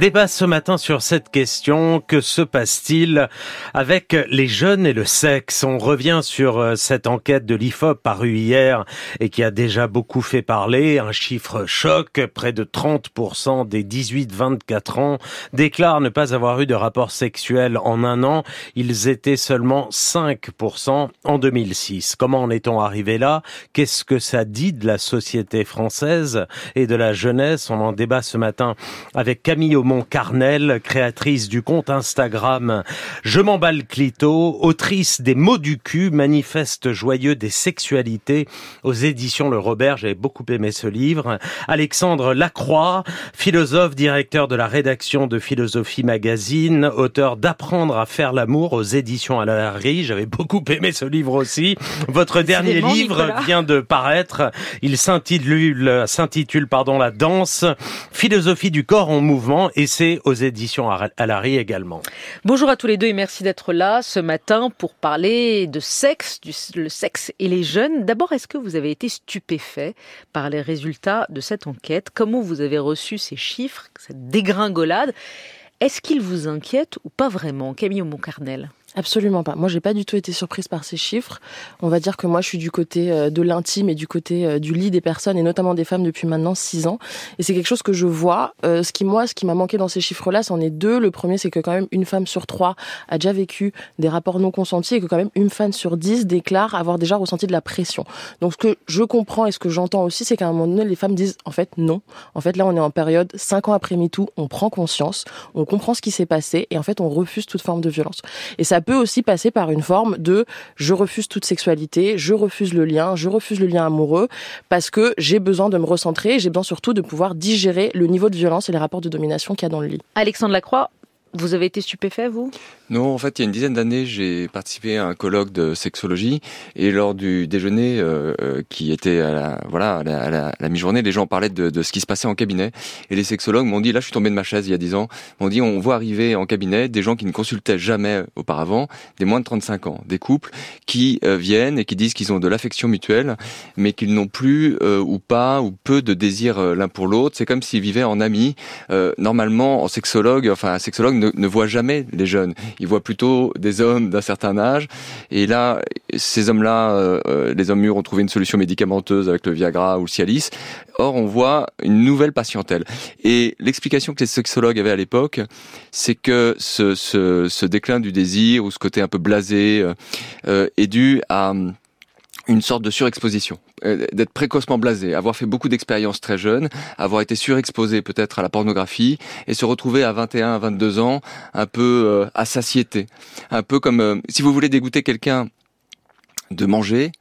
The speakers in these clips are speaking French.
Débat ce matin sur cette question, que se passe-t-il avec les jeunes et le sexe? On revient sur euh, cette enquête de l'IFOP parue hier et qui a déjà beaucoup fait parler. Un chiffre choc, près de 30% des 18-24 ans déclarent ne pas avoir eu de rapport sexuel en un an. Ils étaient seulement 5% en 2006. Comment en est-on arrivé là? Qu'est-ce que ça dit de la société française et de la jeunesse? On en débat ce matin avec Camille Carnel, créatrice du compte Instagram Je m'emballe clito, autrice des mots du cul, manifeste joyeux des sexualités aux éditions Le Robert. J'avais beaucoup aimé ce livre. Alexandre Lacroix, philosophe, directeur de la rédaction de Philosophie Magazine, auteur d'Apprendre à faire l'amour aux éditions à la J'avais beaucoup aimé ce livre aussi. Votre dernier livre vient de paraître. Il s'intitule, s'intitule, pardon, La danse, philosophie du corps en mouvement et c'est aux éditions Alary également. Bonjour à tous les deux et merci d'être là ce matin pour parler de sexe, le sexe et les jeunes. D'abord, est-ce que vous avez été stupéfait par les résultats de cette enquête? Comment vous avez reçu ces chiffres, cette dégringolade? Est-ce qu'ils vous inquiètent ou pas vraiment? Camille Moncarnel Absolument pas. Moi, j'ai pas du tout été surprise par ces chiffres. On va dire que moi, je suis du côté euh, de l'intime et du côté euh, du lit des personnes et notamment des femmes depuis maintenant six ans. Et c'est quelque chose que je vois. Euh, ce qui moi, ce qui m'a manqué dans ces chiffres-là, c'en est deux. Le premier, c'est que quand même une femme sur trois a déjà vécu des rapports non consentis et que quand même une femme sur dix déclare avoir déjà ressenti de la pression. Donc, ce que je comprends et ce que j'entends aussi, c'est qu'à un moment donné, les femmes disent en fait non. En fait, là, on est en période cinq ans après MeToo, on prend conscience, on comprend ce qui s'est passé et en fait, on refuse toute forme de violence. Et ça peut aussi passer par une forme de je refuse toute sexualité, je refuse le lien, je refuse le lien amoureux parce que j'ai besoin de me recentrer, j'ai besoin surtout de pouvoir digérer le niveau de violence et les rapports de domination qu'il y a dans le lit. Alexandre Lacroix, vous avez été stupéfait, vous? Non, en fait, il y a une dizaine d'années, j'ai participé à un colloque de sexologie et lors du déjeuner euh, euh, qui était à la, voilà, à la, mi-journée, les gens parlaient de, ce qui se passait en cabinet et les sexologues m'ont dit, là, je suis tombé de ma chaise il y a dix ans, m'ont dit, on voit arriver en cabinet des gens qui ne consultaient jamais auparavant, des moins de 35 ans, des couples qui euh, viennent et qui disent qu'ils ont de l'affection mutuelle, mais qu'ils n'ont plus ou pas ou peu de désir l'un pour l'autre. C'est comme s'ils vivaient en amis. normalement, en sexologue, enfin, un sexologue ne, voit jamais les jeunes. Il voit plutôt des hommes d'un certain âge. Et là, ces hommes-là, euh, euh, les hommes mûrs ont trouvé une solution médicamenteuse avec le Viagra ou le Cialis. Or, on voit une nouvelle patientèle. Et l'explication que les sexologues avaient à l'époque, c'est que ce, déclin du désir ou ce côté un peu blasé euh, est dû à une sorte de surexposition, euh, d'être précocement blasé, avoir fait beaucoup d'expériences très jeunes, avoir été surexposé peut-être à la pornographie et se retrouver à 21, à 22 ans un peu euh, à satiété, un peu comme euh, si vous voulez dégoûter quelqu'un de manger,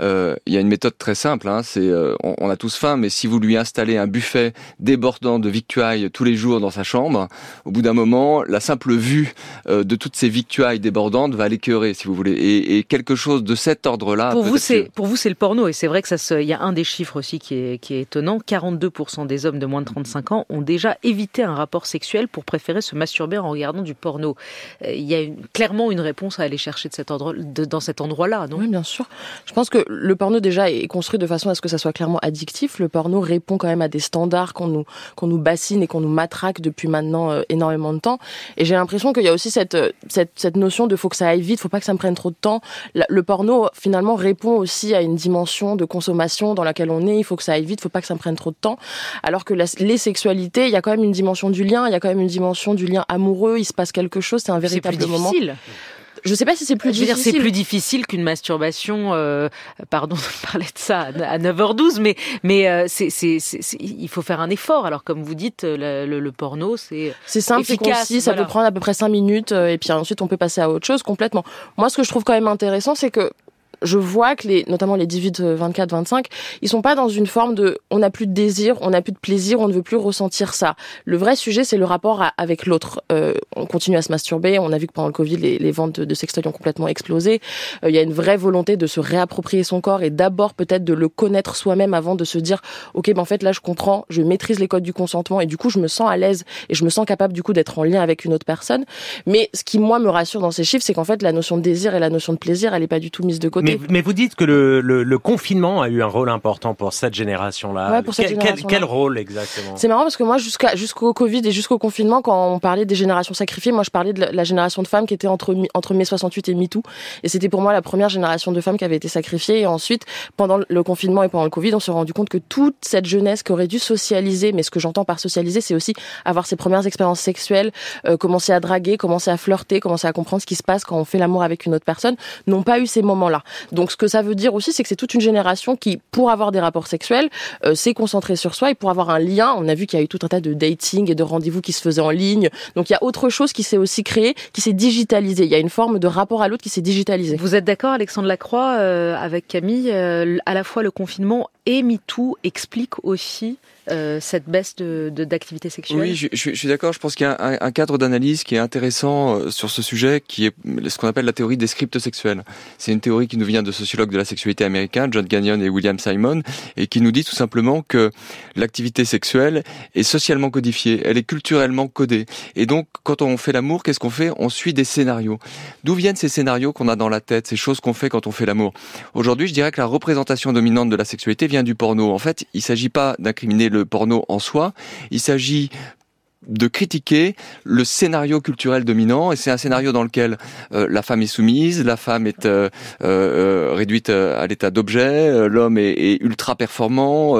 euh, il y a une méthode très simple. Hein, c'est euh, on, a tous faim, mais si vous lui installez un buffet débordant de victuailles tous les jours dans sa chambre, au bout d'un moment, la simple vue euh, de toutes ces victuailles débordantes va l'écœurer, si vous voulez. Et, et, quelque chose de cet ordre-là. Pour vous, c'est pour vous, c'est le porno, et c'est vrai que ça. Il y a un des chiffres aussi qui est, qui est étonnant. 42% des hommes de moins de 35 ans ont déjà évité un rapport sexuel pour préférer se masturber en regardant du porno. Il y a une, clairement une réponse à aller chercher de cet ordre, de, dans cet endroit-là, non? Oui, bien sûr. Je pense que le porno déjà est construit de façon à ce que ça soit clairement addictif. Le porno répond quand même à des standards qu'on nous qu'on nous bassine et qu'on nous matraque depuis maintenant euh, énormément de temps. Et j'ai l'impression qu'il y a aussi cette, euh, cette cette notion de faut que ça aille vite, faut pas que ça me prenne trop de temps. Le porno finalement répond aussi à une dimension de consommation dans laquelle on est. Il faut que ça aille vite, faut pas que ça me prenne trop de temps. Alors que les sexualités, il y a quand même une dimension du lien, il y a quand même une dimension du lien amoureux. Il se passe quelque chose, c'est un véritable moment. Je sais pas si c'est plus je veux difficile. c'est plus difficile qu'une masturbation. Euh, pardon de parler de ça à 9h12, mais mais euh, c'est c'est il faut faire un effort. Alors comme vous dites, le, le, porno, c'est c'est simple, c'est concis, ça peut prendre à peu près 5 minutes, euh, et puis ensuite on peut passer à autre chose complètement. Moi, ce que je trouve quand même intéressant, c'est que je vois que les, notamment les 18, 24, 25, ils sont pas dans une forme de, on n'a plus de désir, on n'a plus de plaisir, on ne veut plus ressentir ça. Le vrai sujet, c'est le rapport avec l'autre. Euh, on continue à se masturber. On a vu que pendant le Covid, les, les ventes de, sextoys ont complètement explosé. Euh, il y a une vraie volonté de se réapproprier son corps et d'abord peut-être de le connaître soi-même avant de se dire, ok, ben en fait là, je comprends, je maîtrise les codes du consentement et du coup, je me sens à l'aise et je me sens capable du coup d'être en lien avec une autre personne. Mais ce qui moi me rassure dans ces chiffres, c'est qu'en fait, la notion de désir et la notion de plaisir, elle est pas du tout mise de côté mais, vous dites que le, le, confinement a eu un rôle important pour cette génération-là. Ouais, pour cette quel, génération quel, rôle exactement? C'est marrant parce que moi, jusqu'à jusqu'au Covid et jusqu'au confinement, quand on parlait des générations sacrifiées, moi je parlais de la, génération de femmes qui était entre entre mai 68 et MeToo, et c'était pour moi la première génération de femmes qui avait été sacrifiée. Et ensuite, pendant le confinement et pendant le Covid, on s'est rendu compte que toute cette jeunesse qui aurait dû socialiser, mais ce que j'entends par socialiser, c'est aussi avoir ses premières expériences sexuelles, euh, commencer à draguer, commencer à flirter, commencer à comprendre ce qui se passe quand on fait l'amour avec une autre personne, n'ont pas eu ces moments-là. Donc ce que ça veut dire aussi, c'est que c'est toute une génération qui, pour avoir des rapports sexuels, euh, s'est concentrée sur soi et pour avoir un lien. On a vu qu'il y a eu tout un tas de dating et de rendez-vous qui se faisaient en ligne. Donc il y a autre chose qui s'est aussi créé, qui s'est digitalisé. Il y a une forme de rapport à l'autre qui s'est digitalisé. Vous êtes d'accord, Alexandre Lacroix, euh, avec Camille, à la fois le confinement et MeToo expliquent aussi euh, cette baisse de, d'activité sexuelle Oui, je, suis d'accord. Je pense qu'il y a un, un cadre d'analyse qui est intéressant euh, sur ce sujet, qui est ce qu'on appelle la théorie des scripts sexuels. C'est une théorie qui nous vient de sociologues de la sexualité américains, John Gagnon et William Simon, et qui nous dit tout simplement que l'activité sexuelle est socialement codifiée, elle est culturellement codée. Et donc, quand on fait l'amour, qu'est-ce qu'on fait? On suit des scénarios. D'où viennent ces scénarios qu'on a dans la tête, ces choses qu'on fait quand on fait l'amour? Aujourd'hui, je dirais que la représentation dominante de la sexualité vient du porno. En fait, il ne s'agit pas d'incriminer le porno en soi, il s'agit de critiquer le scénario culturel dominant et c'est un scénario dans lequel euh, la femme est soumise, la femme est euh, euh, réduite à l'état d'objet, l'homme est, ultra performant,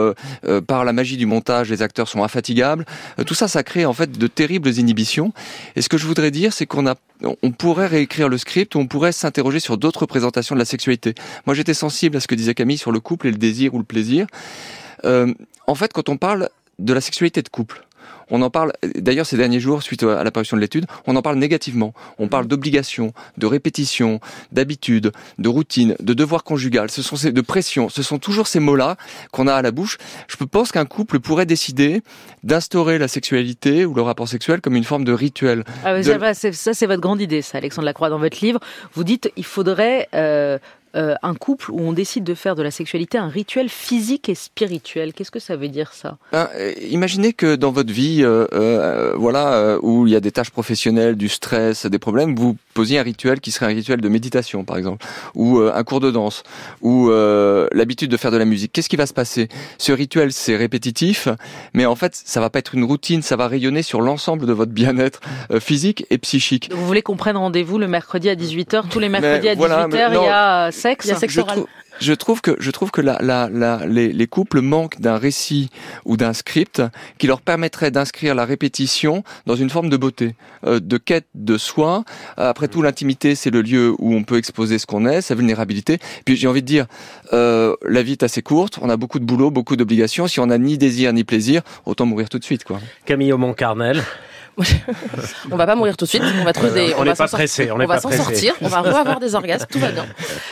par la magie du montage les acteurs sont infatigables. tout ça, ça crée en fait de terribles inhibitions. Et ce que je voudrais dire, c'est qu'on a on pourrait réécrire le script on pourrait s'interroger sur d'autres représentations de la sexualité. Moi, j'étais sensible à ce que disait Camille sur le couple et le désir ou le plaisir. En fait, quand on parle de la sexualité de couple, on en parle, d'ailleurs ces derniers jours, suite à l'apparition de l'étude, on en parle négativement. On parle d'obligation, de répétition, d'habitude, de routine, de devoir conjugal, ce sont ces, de pression. Ce sont toujours ces mots-là qu'on a à la bouche. Je pense qu'un couple pourrait décider d'instaurer la sexualité ou le rapport sexuel comme une forme de rituel. Ah, Ça, c'est votre grande idée, ça, Alexandre Lacroix, dans votre livre. Vous dites, il faudrait euh, euh, un couple où on décide de faire de la sexualité un rituel physique et spirituel. Qu'est-ce que ça veut dire ça? Ben, euh, Imaginez que dans votre vie, euh, voilà, où il y a des tâches professionnelles, du stress, des problèmes, vous posiez un rituel qui serait un rituel de méditation, par exemple, ou un cours de danse, ou l'habitude de faire de la musique. Qu'est-ce qui va se passer? Ce rituel, c'est répétitif, mais en fait, ça va pas être une routine, ça va rayonner sur l'ensemble de votre bien-être physique et psychique. vous voulez qu'on prenne rendez-vous le mercredi à 18h Tous les mercredis à 18h, il y a sexe. Il y a sexe oral je trouve que je trouve que la, la, la, les, les, couples manquent d'un récit ou d'un script qui leur permettrait d'inscrire la répétition dans une forme de beauté, euh, de quête de soi. Après tout, l'intimité, c'est le lieu où on peut exposer ce qu'on est, sa vulnérabilité. Puis j'ai envie de dire, euh, la vie est assez courte, on a beaucoup de boulot, beaucoup d'obligations. Si on n'a ni désir ni plaisir, autant mourir tout de suite, quoi. Camille Aumont-Carnel. On va pas mourir tout de suite. On va trouver des. On, pas pressé. On, va s'en sortir. On va avoir des orgasmes. Tout va bien.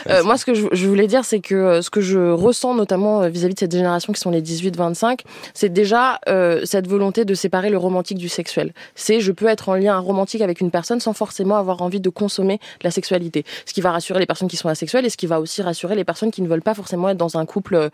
Euh, moi, ce que je, voulais dire, c'est que euh, ce que je ressens notamment euh, vis-à-vis de cette génération qui sont les 18-25, c'est déjà cette volonté de séparer le romantique du sexuel. C'est je peux être en lien romantique avec une personne sans forcément avoir envie de consommer la sexualité. Ce qui va rassurer les personnes qui sont asexuelles et ce qui va aussi rassurer les personnes qui ne veulent pas forcément être dans un couple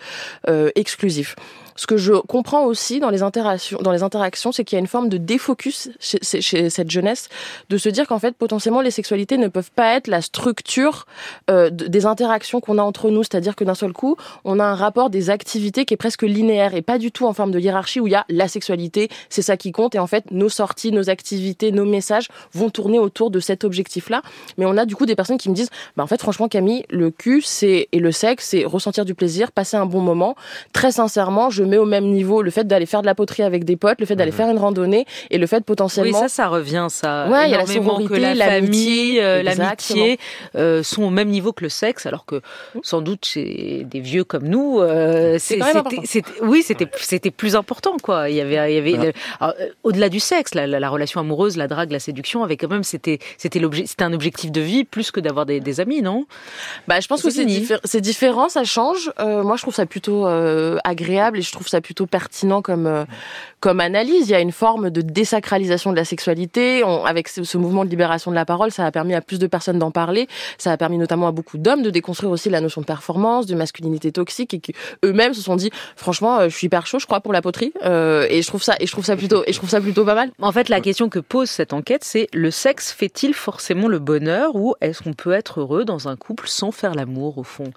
exclusif. Ce que je comprends aussi dans les interactions, dans les interactions, c'est qu'il y a une forme de défocus chez, chez, cette jeunesse, de se dire qu'en fait potentiellement les sexualités ne peuvent pas être la structure euh, des interactions qu'on a entre nous, c'est-à-dire que d'un seul coup, on a un rapport des activités qui est presque linéaire et pas du tout en forme de hiérarchie où il y a la sexualité, c'est ça qui compte et en fait nos sorties, nos activités, nos messages vont tourner autour de cet objectif-là. Mais on a du coup des personnes qui me disent, bah en fait franchement Camille, le cul c'est et le sexe c'est ressentir du plaisir, passer un bon moment. Très sincèrement, je mets au même niveau le fait d'aller faire de la poterie avec des potes, le fait d'aller mhm. faire une randonnée et le fait potentiellement. Oui, ça, ça revient, ça. Ouais, il y a la sororité, la famille, euh, l'amitié euh, sont au même niveau que le sexe, alors que sans doute chez des vieux comme nous, euh, c'était, oui, c'était, c'était plus important, quoi. Il y avait, il y avait au-delà du sexe, la, la, relation amoureuse, la drague, la séduction, avec quand même, c'était, c'était l'objet, c'était un objectif de vie plus que d'avoir des, des amis, non? Bah, je pense que c'est, c'est différent, ça change. moi, je trouve ça plutôt agréable et je trouve ça plutôt pertinent comme euh, comme analyse. Il y a une forme de désacralisation de la sexualité. avec ce, mouvement de libération de la parole, ça a permis à plus de personnes d'en parler. Ça a permis notamment à beaucoup d'hommes de déconstruire aussi la notion de performance, de masculinité toxique, et qu'eux-mêmes se sont dit, franchement, euh, je suis hyper chaud, je crois, pour la poterie. Euh, et je trouve ça, et je trouve ça plutôt, et je trouve ça plutôt pas mal. En fait, la question que pose cette enquête, c'est le sexe fait-il forcément le bonheur, ou est-ce qu'on peut être heureux dans un couple sans faire l'amour au fond?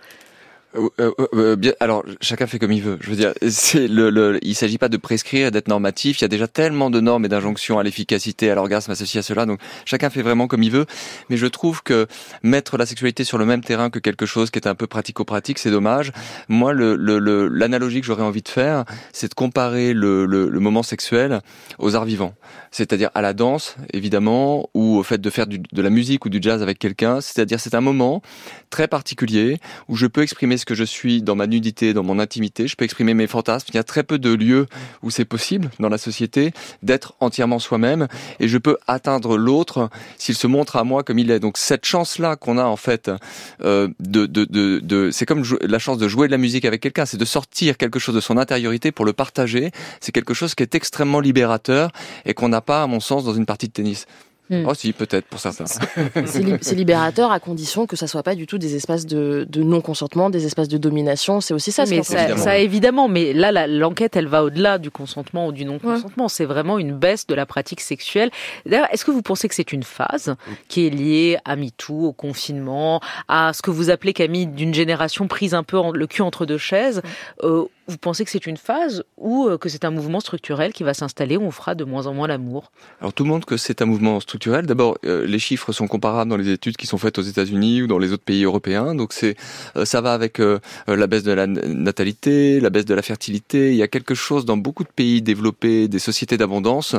Euh, euh, euh, bien, alors chacun fait comme il veut. Je veux dire, c'est le, le, il s'agit pas de prescrire, d'être normatif. Il y a déjà tellement de normes et d'injonctions à l'efficacité, à l'orgasme associé à cela. Donc chacun fait vraiment comme il veut. Mais je trouve que mettre la sexualité sur le même terrain que quelque chose qui est un peu pratico-pratique, c'est dommage. Moi, l'analogie le, que j'aurais envie de faire, c'est de comparer le, moment sexuel aux arts vivants, c'est-à-dire à la danse, évidemment, ou au fait de faire de la musique ou du jazz avec quelqu'un. C'est-à-dire, c'est un moment très particulier où je peux exprimer ce que je suis dans ma nudité, dans mon intimité. Je peux exprimer mes fantasmes. Il y a très peu de lieux où c'est possible dans la société d'être entièrement soi-même et je peux atteindre l'autre s'il se montre à moi comme il est. Donc cette chance-là qu'on a en fait euh, de, de, de, c'est comme la chance de jouer de la musique avec quelqu'un, c'est de sortir quelque chose de son intériorité pour le partager. C'est quelque chose qui est extrêmement libérateur et qu'on n'a pas, à mon sens, dans une partie de tennis. Hmm. Oh si, peut-être pour certains. C'est libérateur à condition que ça soit pas du tout des espaces de, de non-consentement, des espaces de domination. C'est aussi ça. Mais ça, évidemment. ça, évidemment. Mais là, l'enquête, elle va au-delà du consentement ou du non-consentement. C'est vraiment une baisse de la pratique sexuelle. D'ailleurs, est-ce que vous pensez que c'est une phase qui est liée à MeToo, au confinement, à ce que vous appelez Camille d'une génération prise un peu le cul entre deux chaises, euh, vous pensez que c'est une phase ou euh, que c'est un mouvement structurel qui va s'installer où on fera de moins en moins l'amour? Alors tout le monde que c'est un mouvement structurel. D'abord, euh, les chiffres sont comparables dans les études qui sont faites aux États-Unis ou dans les autres pays européens. Donc c'est euh, ça va avec la baisse de la natalité, la baisse de la fertilité. Il y a quelque chose dans beaucoup de pays développés, des sociétés d'abondance,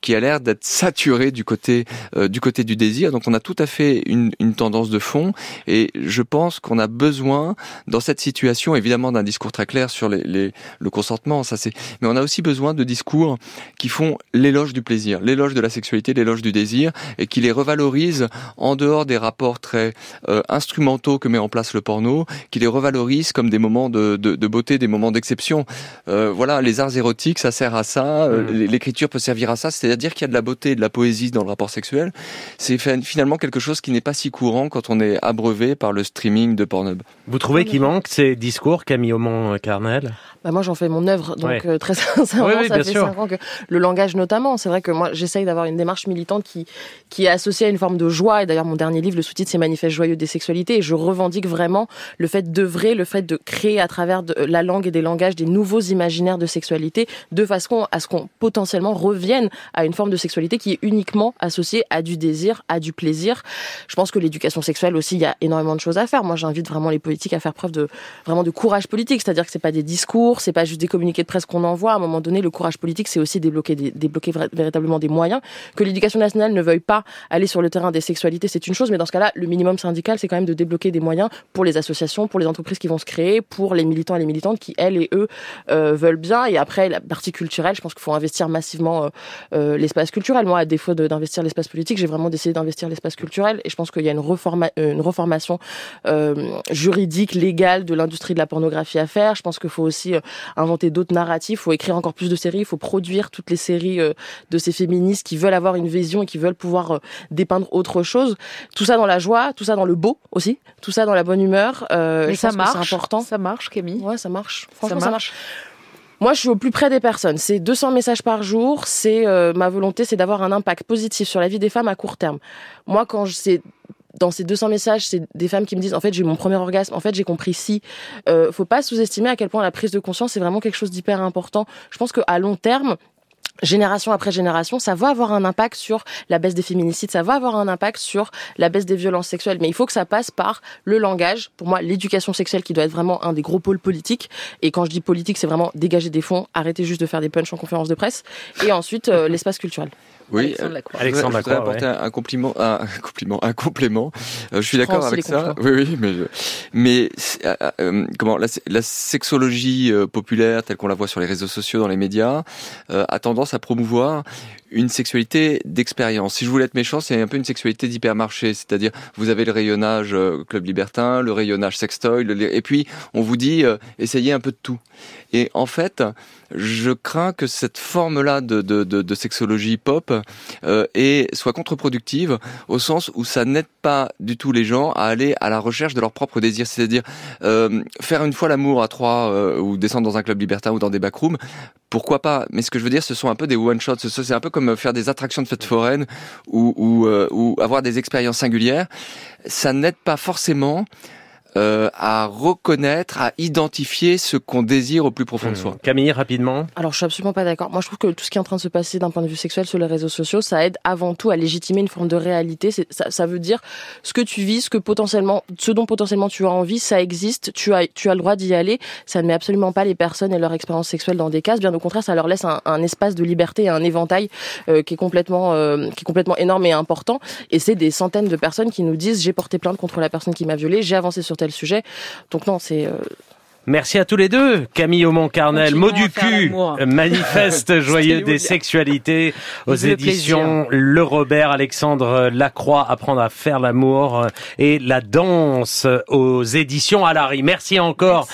qui a l'air d'être saturé du côté du désir. Donc on a tout à fait une tendance de fond et je pense qu'on a besoin dans cette situation évidemment d'un discours très clair sur les le consentement, ça c'est. Mais on a aussi besoin de discours qui font l'éloge du plaisir, l'éloge de la sexualité, l'éloge du désir, et qui les revalorisent en dehors des rapports très euh, instrumentaux que met en place le porno, qui les revalorisent comme des moments de, beauté, des moments d'exception. Euh, voilà, les arts érotiques, ça sert à ça. Euh, mmh. L'écriture peut servir à ça, c'est-à-dire qu'il y a de la beauté et de la poésie dans le rapport sexuel. C'est finalement quelque chose qui n'est pas si courant quand on est abreuvé par le streaming de Pornhub. Vous trouvez qu'il manque ces discours, Camille Aumont-Carnel? Bah moi j'en fais mon œuvre, donc euh, très sincèrement, ça fait cinq ans que le langage notamment, c'est vrai que moi j'essaye d'avoir une démarche militante qui qui est associée à une forme de joie. Et d'ailleurs mon dernier livre, le sous-titre c'est Manifeste joyeux des sexualités, et je revendique vraiment le fait d'œuvrer, le fait de créer à travers de la langue et des langages des nouveaux imaginaires de sexualité, de façon à ce qu'on potentiellement revienne à une forme de sexualité qui est uniquement associée à du désir, à du plaisir. Je pense que l'éducation sexuelle aussi, il y a énormément de choses à faire. Moi j'invite vraiment les politiques à faire preuve de vraiment de courage politique, c'est-à-dire que c'est pas des discours c'est pas juste des communiqués de presse qu'on envoie. À un moment donné, le courage politique, c'est aussi débloquer, débloquer véritablement des moyens. Que l'éducation nationale ne veuille pas aller sur le terrain des sexualités, c'est une chose, mais dans ce cas-là, le minimum syndical, c'est quand même de débloquer des moyens pour les associations, pour les entreprises qui vont se créer, pour les militants et les militantes qui, elles et eux, euh, veulent bien. Et après, la partie culturelle, je pense qu'il faut investir massivement euh, euh, l'espace culturel. Moi, à défaut d'investir l'espace politique, j'ai vraiment décidé d'investir l'espace culturel. Et je pense qu'il y a une, reforma une reformation juridique, légale de l'industrie de la pornographie à faire. Je pense qu'il faut aussi euh, inventer d'autres narratifs, il faut écrire encore plus de séries, il faut produire toutes les séries euh, de ces féministes qui veulent avoir une vision et qui veulent pouvoir euh, dépeindre autre chose. Tout ça dans la joie, tout ça dans le beau aussi, tout ça dans la bonne humeur. Mais ça marche. C'est important. Ça marche, Camille. Ouais, ça marche. Franchement, ça marche. Moi, je suis au plus près des personnes. C'est 200 messages par jour. C'est ma volonté, c'est d'avoir un impact positif sur la vie des femmes à court terme. Moi, quand c'est dans ces 200 messages, c'est des femmes qui me disent en fait j'ai eu mon premier orgasme, en fait j'ai compris si. Euh, faut pas sous-estimer à quel point la prise de conscience c'est vraiment quelque chose d'hyper important. Je pense qu'à long terme, génération après génération, ça va avoir un impact sur la baisse des féminicides, ça va avoir un impact sur la baisse des violences sexuelles. Mais il faut que ça passe par le langage. Pour moi, l'éducation sexuelle qui doit être vraiment un des gros pôles politiques. Et quand je dis politique, c'est vraiment dégager des fonds, arrêter juste de faire des punchs en conférence de presse. Et ensuite, euh, l'espace culturel. Oui, Alexandre Lacroix. je apporter un compliment, un, compliment, un complément. Euh, je suis d'accord avec ça. Oui, oui, mais mais euh, euh, comment la, la sexologie populaire telle qu'on la voit sur les réseaux sociaux, dans les médias, a tendance à promouvoir une sexualité d'expérience. Si je voulais être méchant, c'est un peu une sexualité d'hypermarché, c'est-à-dire vous avez le rayonnage euh, club libertin, le rayonnage sextoy, et puis on vous dit euh, essayez un peu de tout. Et en fait, je crains que cette forme-là de, de, de, de, sexologie pop euh, et soit contre-productive au sens où ça n'aide pas du tout les gens à aller à la recherche de leur propre désir, c'est-à-dire euh, faire une fois l'amour à trois euh, ou descendre dans un club libertin ou dans des backrooms. Pourquoi pas Mais ce que je veux dire, ce sont un peu des one shots. C'est un peu comme faire des attractions de fêtes foraines ou, euh, ou avoir des expériences singulières. Ça n'aide pas forcément euh, à reconnaître, à identifier ce qu'on désire au plus profond de soi. Mmh. Camille, rapidement. Alors, je suis absolument pas d'accord. Moi, je trouve que tout ce qui est en train de se passer d'un point de vue sexuel sur les réseaux sociaux, ça aide avant tout à légitimer une forme de réalité. Ça, ça veut dire ce que tu vis, ce que potentiellement, ce dont potentiellement tu as envie, ça existe. Tu as, tu as le droit d'y aller. Ça ne met absolument pas les personnes et leur expérience sexuelle dans des cases. Bien au contraire, ça leur laisse un, un espace de liberté et un éventail euh, qui est complètement, euh, qui est complètement énorme et important. Et c'est des centaines de personnes qui nous disent j'ai porté plainte contre la personne qui m'a violée, j'ai avancé sur tel sujet. Donc non, c'est euh, Merci à tous les deux. Camille Aumont-Carnel, mot du cul, manifeste joyeux des sexualités aux éditions Le, Robert, Alexandre Lacroix, apprendre à faire l'amour et la danse aux éditions Alary. Merci encore.